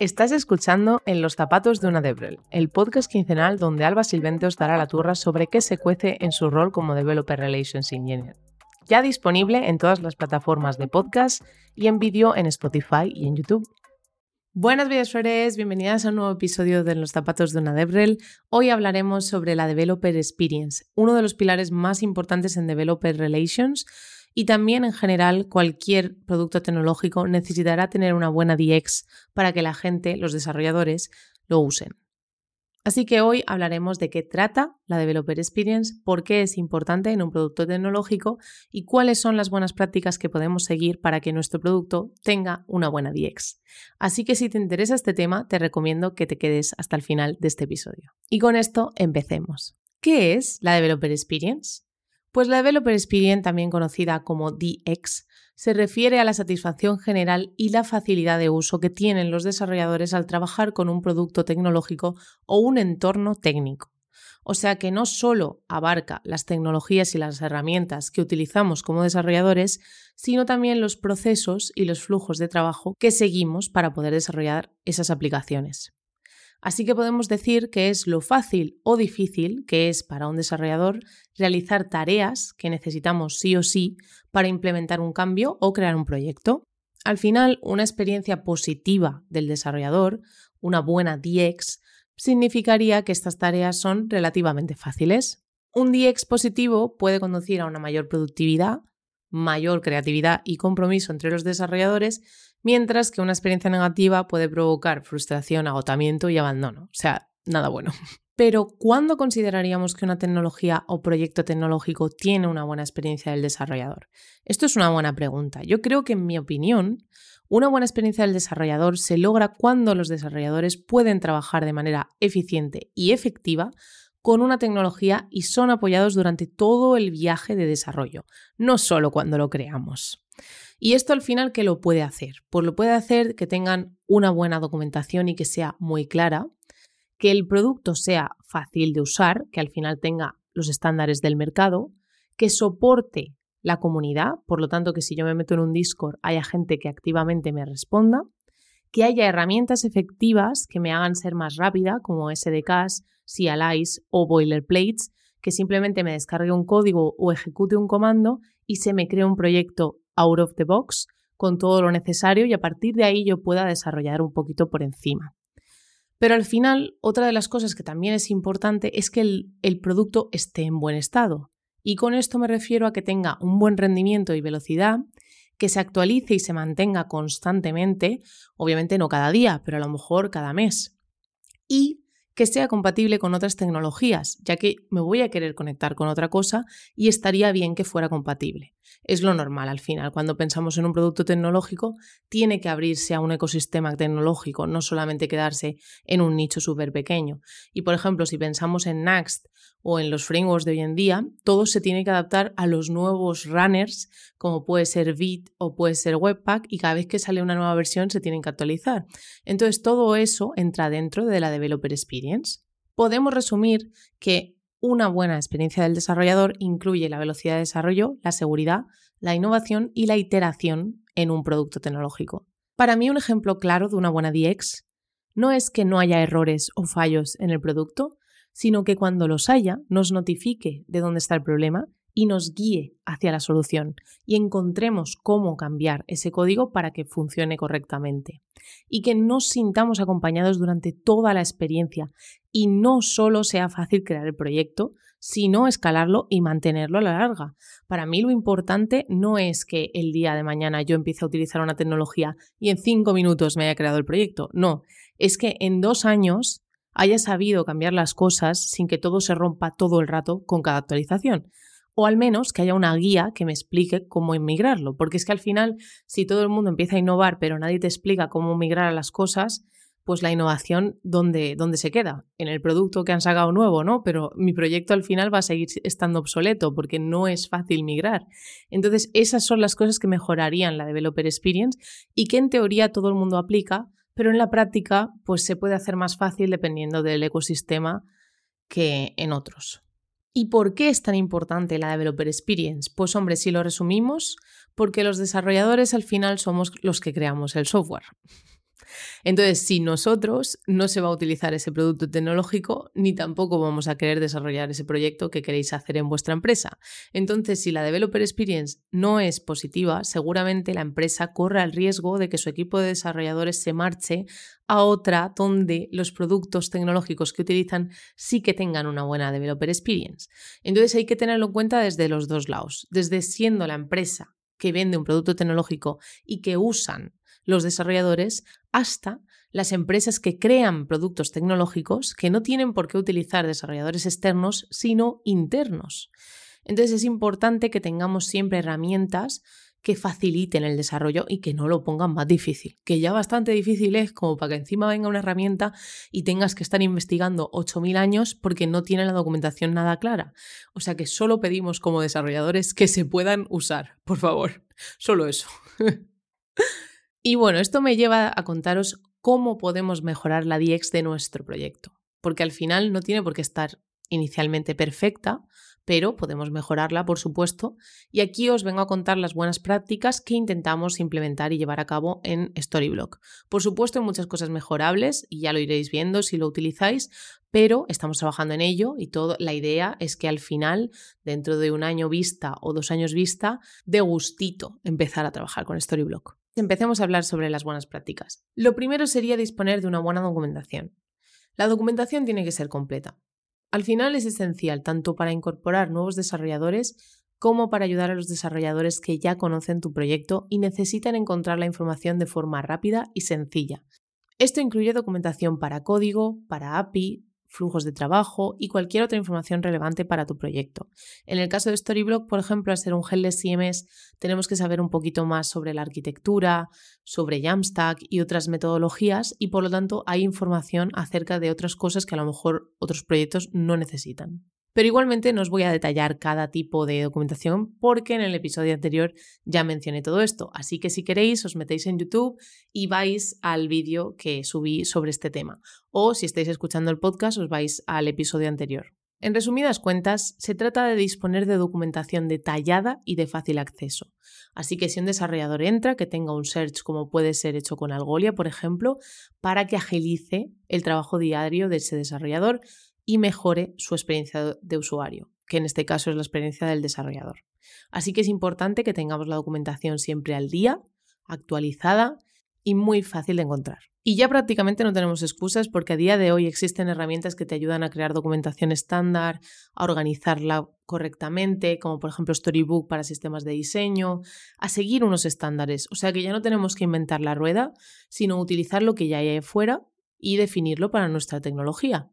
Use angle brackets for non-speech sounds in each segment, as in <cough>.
Estás escuchando En los zapatos de una Debrel, el podcast quincenal donde Alba Silvente os dará la turra sobre qué se cuece en su rol como Developer Relations Engineer. Ya disponible en todas las plataformas de podcast y en vídeo en Spotify y en YouTube. Buenas flores, bienvenidas a un nuevo episodio de los zapatos de una Debrel. Hoy hablaremos sobre la Developer Experience, uno de los pilares más importantes en Developer Relations y también en general cualquier producto tecnológico necesitará tener una buena DX para que la gente, los desarrolladores, lo usen. Así que hoy hablaremos de qué trata la Developer Experience, por qué es importante en un producto tecnológico y cuáles son las buenas prácticas que podemos seguir para que nuestro producto tenga una buena DX. Así que si te interesa este tema, te recomiendo que te quedes hasta el final de este episodio. Y con esto empecemos. ¿Qué es la Developer Experience? Pues la Developer Experience, también conocida como DX, se refiere a la satisfacción general y la facilidad de uso que tienen los desarrolladores al trabajar con un producto tecnológico o un entorno técnico. O sea que no solo abarca las tecnologías y las herramientas que utilizamos como desarrolladores, sino también los procesos y los flujos de trabajo que seguimos para poder desarrollar esas aplicaciones. Así que podemos decir que es lo fácil o difícil que es para un desarrollador realizar tareas que necesitamos sí o sí para implementar un cambio o crear un proyecto. Al final, una experiencia positiva del desarrollador, una buena DX, significaría que estas tareas son relativamente fáciles. Un DX positivo puede conducir a una mayor productividad, mayor creatividad y compromiso entre los desarrolladores mientras que una experiencia negativa puede provocar frustración, agotamiento y abandono. O sea, nada bueno. <laughs> Pero, ¿cuándo consideraríamos que una tecnología o proyecto tecnológico tiene una buena experiencia del desarrollador? Esto es una buena pregunta. Yo creo que, en mi opinión, una buena experiencia del desarrollador se logra cuando los desarrolladores pueden trabajar de manera eficiente y efectiva con una tecnología y son apoyados durante todo el viaje de desarrollo, no solo cuando lo creamos. Y esto al final, ¿qué lo puede hacer? Pues lo puede hacer que tengan una buena documentación y que sea muy clara, que el producto sea fácil de usar, que al final tenga los estándares del mercado, que soporte la comunidad, por lo tanto que si yo me meto en un Discord haya gente que activamente me responda, que haya herramientas efectivas que me hagan ser más rápida, como SDKs, CLIs o boilerplates, que simplemente me descargue un código o ejecute un comando y se me cree un proyecto out of the box con todo lo necesario y a partir de ahí yo pueda desarrollar un poquito por encima. Pero al final, otra de las cosas que también es importante es que el, el, producto esté en buen estado. Y con esto me refiero a que tenga un buen rendimiento y velocidad, que se actualice y se mantenga constantemente, obviamente no cada día, pero a lo mejor cada mes. Que sea compatible con otras tecnologías, ya que me voy a querer conectar con otra cosa y estaría bien que fuera compatible. Es lo normal al final. Cuando pensamos en un producto tecnológico, tiene que abrirse a un ecosistema tecnológico, no solamente quedarse en un nicho súper pequeño. Y por ejemplo, si pensamos en Next o en los frameworks de hoy en día, todo se tiene que adaptar a los nuevos runners, como puede ser Vite o puede ser Webpack, y cada vez que sale una nueva versión se tienen que actualizar. Entonces, todo eso entra dentro de la Developer Experience. Podemos resumir que una buena experiencia del desarrollador incluye la velocidad de desarrollo, la seguridad, la innovación y la iteración en un producto tecnológico. Para mí, un ejemplo claro de una buena DX no es que no haya errores o fallos en el producto, sino que cuando los haya nos notifique de dónde está el problema y nos guíe hacia la solución y encontremos cómo cambiar ese código para que funcione correctamente. Y que nos sintamos acompañados durante toda la experiencia y no solo sea fácil crear el proyecto, sino escalarlo y mantenerlo a la larga. Para mí lo importante no es que el día de mañana yo empiece a utilizar una tecnología y en cinco minutos me haya creado el proyecto. No, es que en dos años haya sabido cambiar las cosas sin que todo se rompa todo el rato con cada actualización. O al menos que haya una guía que me explique cómo inmigrarlo. Porque es que al final, si todo el mundo empieza a innovar, pero nadie te explica cómo migrar a las cosas, pues la innovación, ¿dónde, ¿dónde se queda? En el producto que han sacado nuevo, ¿no? Pero mi proyecto al final va a seguir estando obsoleto porque no es fácil migrar. Entonces, esas son las cosas que mejorarían la developer experience y que en teoría todo el mundo aplica, pero en la práctica pues se puede hacer más fácil dependiendo del ecosistema que en otros. ¿Y por qué es tan importante la Developer Experience? Pues hombre, si lo resumimos, porque los desarrolladores al final somos los que creamos el software. Entonces, si nosotros no se va a utilizar ese producto tecnológico, ni tampoco vamos a querer desarrollar ese proyecto que queréis hacer en vuestra empresa. Entonces, si la Developer Experience no es positiva, seguramente la empresa corre el riesgo de que su equipo de desarrolladores se marche a otra donde los productos tecnológicos que utilizan sí que tengan una buena Developer Experience. Entonces, hay que tenerlo en cuenta desde los dos lados, desde siendo la empresa que vende un producto tecnológico y que usan los desarrolladores hasta las empresas que crean productos tecnológicos que no tienen por qué utilizar desarrolladores externos, sino internos. Entonces es importante que tengamos siempre herramientas que faciliten el desarrollo y que no lo pongan más difícil, que ya bastante difícil es como para que encima venga una herramienta y tengas que estar investigando 8.000 años porque no tiene la documentación nada clara. O sea que solo pedimos como desarrolladores que se puedan usar, por favor, solo eso. <laughs> Y bueno, esto me lleva a contaros cómo podemos mejorar la DX de nuestro proyecto, porque al final no tiene por qué estar inicialmente perfecta, pero podemos mejorarla, por supuesto, y aquí os vengo a contar las buenas prácticas que intentamos implementar y llevar a cabo en Storyblock. Por supuesto, hay muchas cosas mejorables y ya lo iréis viendo si lo utilizáis, pero estamos trabajando en ello y todo, la idea es que al final, dentro de un año vista o dos años vista, de gustito empezar a trabajar con Storyblock. Empecemos a hablar sobre las buenas prácticas. Lo primero sería disponer de una buena documentación. La documentación tiene que ser completa. Al final es esencial tanto para incorporar nuevos desarrolladores como para ayudar a los desarrolladores que ya conocen tu proyecto y necesitan encontrar la información de forma rápida y sencilla. Esto incluye documentación para código, para API, flujos de trabajo y cualquier otra información relevante para tu proyecto. En el caso de Storyblock, por ejemplo, al ser un headless CMS, tenemos que saber un poquito más sobre la arquitectura, sobre Jamstack y otras metodologías y por lo tanto hay información acerca de otras cosas que a lo mejor otros proyectos no necesitan. Pero igualmente no os voy a detallar cada tipo de documentación porque en el episodio anterior ya mencioné todo esto. Así que si queréis os metéis en YouTube y vais al vídeo que subí sobre este tema. O si estáis escuchando el podcast os vais al episodio anterior. En resumidas cuentas, se trata de disponer de documentación detallada y de fácil acceso. Así que si un desarrollador entra, que tenga un search como puede ser hecho con Algolia, por ejemplo, para que agilice el trabajo diario de ese desarrollador y mejore su experiencia de usuario, que en este caso es la experiencia del desarrollador. Así que es importante que tengamos la documentación siempre al día, actualizada y muy fácil de encontrar. Y ya prácticamente no tenemos excusas porque a día de hoy existen herramientas que te ayudan a crear documentación estándar, a organizarla correctamente, como por ejemplo Storybook para sistemas de diseño, a seguir unos estándares. O sea que ya no tenemos que inventar la rueda, sino utilizar lo que ya hay fuera y definirlo para nuestra tecnología.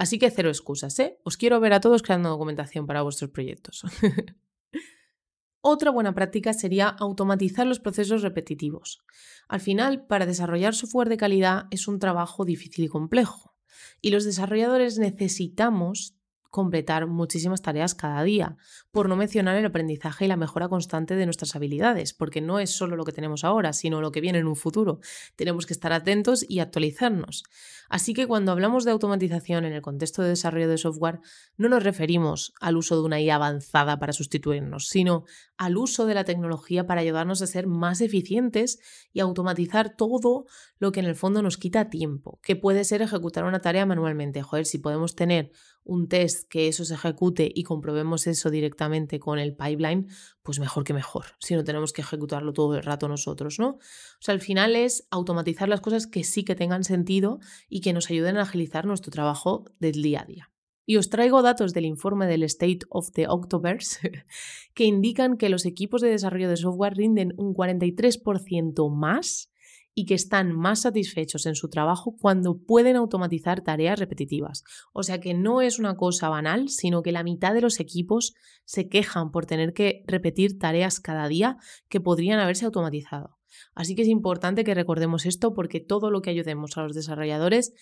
Así que cero excusas, ¿eh? Os quiero ver a todos creando documentación para vuestros proyectos. <laughs> Otra buena práctica sería automatizar los procesos repetitivos. Al final, para desarrollar software de calidad es un trabajo difícil y complejo. Y los desarrolladores necesitamos completar muchísimas tareas cada día, por no mencionar el aprendizaje y la mejora constante de nuestras habilidades, porque no es solo lo que tenemos ahora, sino lo que viene en un futuro. Tenemos que estar atentos y actualizarnos. Así que cuando hablamos de automatización en el contexto de desarrollo de software, no nos referimos al uso de una IA avanzada para sustituirnos, sino al uso de la tecnología para ayudarnos a ser más eficientes y automatizar todo lo que en el fondo nos quita tiempo, que puede ser ejecutar una tarea manualmente. Joder, si podemos tener un test que eso se ejecute y comprobemos eso directamente con el pipeline, pues mejor que mejor, si no tenemos que ejecutarlo todo el rato nosotros, ¿no? O sea, al final es automatizar las cosas que sí que tengan sentido y que nos ayuden a agilizar nuestro trabajo del día a día. Y os traigo datos del informe del State of the Octobers <laughs> que indican que los equipos de desarrollo de software rinden un 43% más y que están más satisfechos en su trabajo cuando pueden automatizar tareas repetitivas. O sea que no es una cosa banal, sino que la mitad de los equipos se quejan por tener que repetir tareas cada día que podrían haberse automatizado. Así que es importante que recordemos esto porque todo lo que ayudemos a los desarrolladores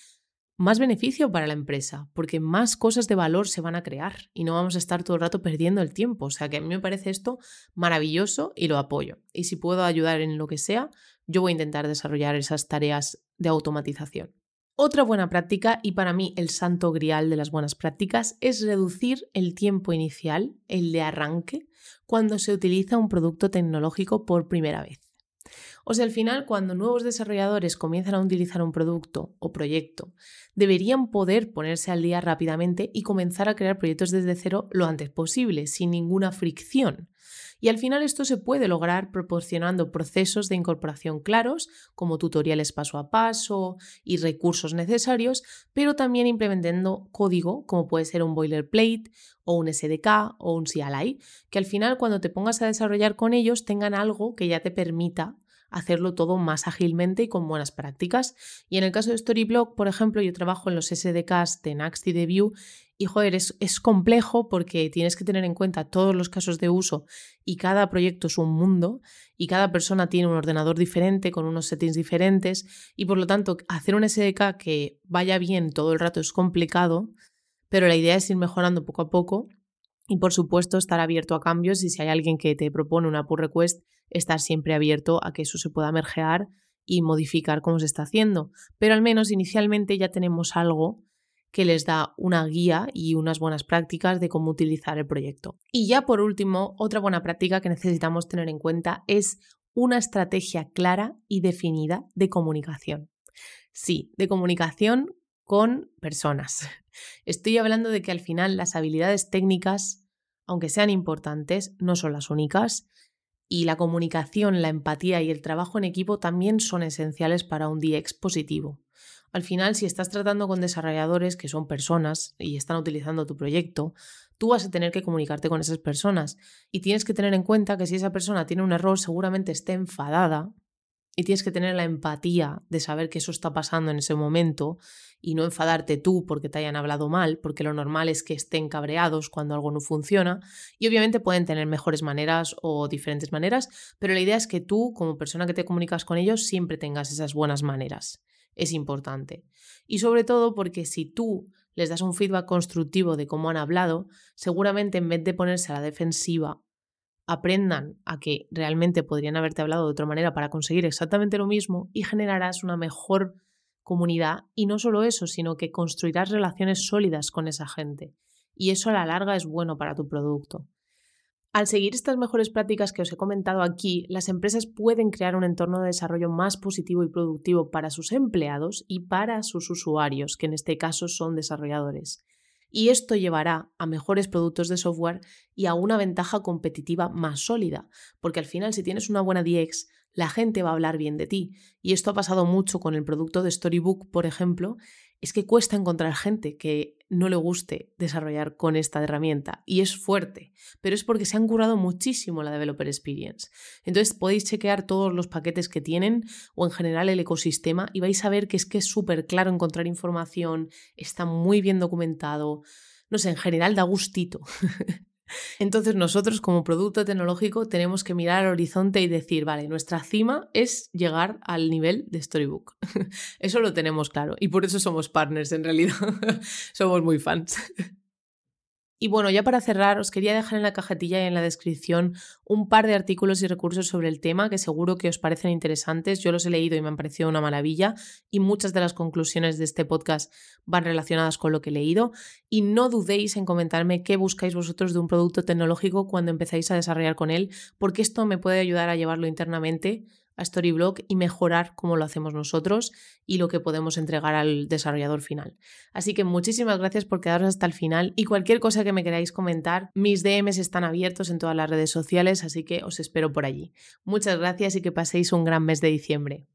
más beneficio para la empresa, porque más cosas de valor se van a crear y no vamos a estar todo el rato perdiendo el tiempo. O sea que a mí me parece esto maravilloso y lo apoyo. Y si puedo ayudar en lo que sea, yo voy a intentar desarrollar esas tareas de automatización. Otra buena práctica, y para mí el santo grial de las buenas prácticas, es reducir el tiempo inicial, el de arranque, cuando se utiliza un producto tecnológico por primera vez. O sea, al final, cuando nuevos desarrolladores comienzan a utilizar un producto o proyecto, deberían poder ponerse al día rápidamente y comenzar a crear proyectos desde cero lo antes posible, sin ninguna fricción. Y al final esto se puede lograr proporcionando procesos de incorporación claros, como tutoriales paso a paso y recursos necesarios, pero también implementando código, como puede ser un boilerplate o un SDK o un CLI, que al final cuando te pongas a desarrollar con ellos tengan algo que ya te permita hacerlo todo más ágilmente y con buenas prácticas. Y en el caso de Storyblock, por ejemplo, yo trabajo en los SDKs de Next y de Vue y joder, es, es, complejo porque tienes que tener en cuenta todos los casos de uso y cada proyecto es un mundo y cada persona tiene un ordenador diferente con unos settings diferentes y por lo tanto hacer un SDK que vaya bien todo el rato es complicado, pero la idea es ir mejorando poco a poco y por supuesto estar abierto a cambios y si hay alguien que te propone una pull request, estar siempre abierto a que eso se pueda mergear y modificar cómo se está haciendo. Pero al menos inicialmente ya tenemos algo que les da una guía y unas buenas prácticas de cómo utilizar el proyecto. Y ya por último, otra buena práctica que necesitamos tener en cuenta es una estrategia clara y definida de comunicación. Sí, de comunicación con personas. <laughs> Estoy hablando de que al final las habilidades técnicas, aunque sean importantes, no son las únicas y la comunicación, la empatía y el trabajo en equipo también son esenciales para un DX positivo. Al final, si estás tratando con desarrolladores que son personas y están utilizando tu proyecto, tú vas a tener que comunicarte con esas personas y tienes que tener en cuenta que si esa persona tiene un error seguramente esté enfadada y tienes que tener la empatía de saber que eso está pasando en ese momento y no enfadarte tú porque te hayan hablado mal, porque lo normal es que estén cabreados cuando algo no funciona y obviamente pueden tener mejores maneras o diferentes maneras, pero la idea es que tú como persona que te comunicas con ellos siempre tengas esas buenas maneras es importante. Y sobre todo porque si tú les das un feedback constructivo de cómo han hablado, seguramente en vez de ponerse a la defensiva, aprendan a que realmente podrían haberte hablado de otra manera para conseguir exactamente lo mismo y generarás una mejor comunidad. Y no solo eso, sino que construirás relaciones sólidas con esa gente. Y eso a la larga es bueno para tu producto. Al seguir estas mejores prácticas que os he comentado aquí, las empresas pueden crear un entorno de desarrollo más positivo y productivo para sus empleados y para sus usuarios, que en este caso son desarrolladores. Y esto llevará a mejores productos de software y a una ventaja competitiva más sólida, porque al final si tienes una buena DX, la gente va a hablar bien de ti. Y esto ha pasado mucho con el producto de Storybook, por ejemplo, es que cuesta encontrar gente que no le guste desarrollar con esta herramienta y es fuerte, pero es porque se han curado muchísimo la Developer Experience. Entonces podéis chequear todos los paquetes que tienen o en general el ecosistema y vais a ver que es que es súper claro encontrar información, está muy bien documentado, no sé, en general da gustito. <laughs> Entonces nosotros como producto tecnológico tenemos que mirar al horizonte y decir, vale, nuestra cima es llegar al nivel de Storybook. <laughs> Eso lo tenemos claro y por eso somos partners en realidad. <laughs> somos muy fans. <laughs> Y bueno, ya para cerrar, os quería dejar en la cajetilla y en la descripción un par de artículos y recursos sobre el tema que seguro que os parecen interesantes. Yo los he leído y me han parecido una maravilla y muchas de las conclusiones de este podcast van relacionadas con lo que he leído. Y no dudéis en comentarme qué buscáis vosotros de un producto tecnológico cuando empezáis a desarrollar con él, porque esto me puede ayudar a llevarlo internamente a Storyblock y mejorar cómo lo hacemos nosotros y lo que podemos entregar al desarrollador final. Así que muchísimas gracias por quedaros hasta el final y cualquier cosa que me queráis comentar, mis DMs están abiertos en todas las redes sociales, así que os espero por allí. Muchas gracias y que paséis un gran mes de diciembre.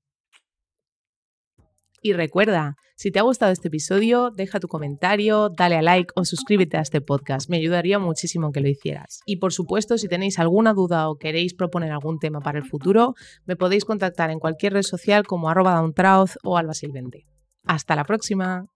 Y recuerda, si te ha gustado este episodio, deja tu comentario, dale a like o suscríbete a este podcast. Me ayudaría muchísimo que lo hicieras. Y por supuesto, si tenéis alguna duda o queréis proponer algún tema para el futuro, me podéis contactar en cualquier red social como arroba o albasilvente. Hasta la próxima.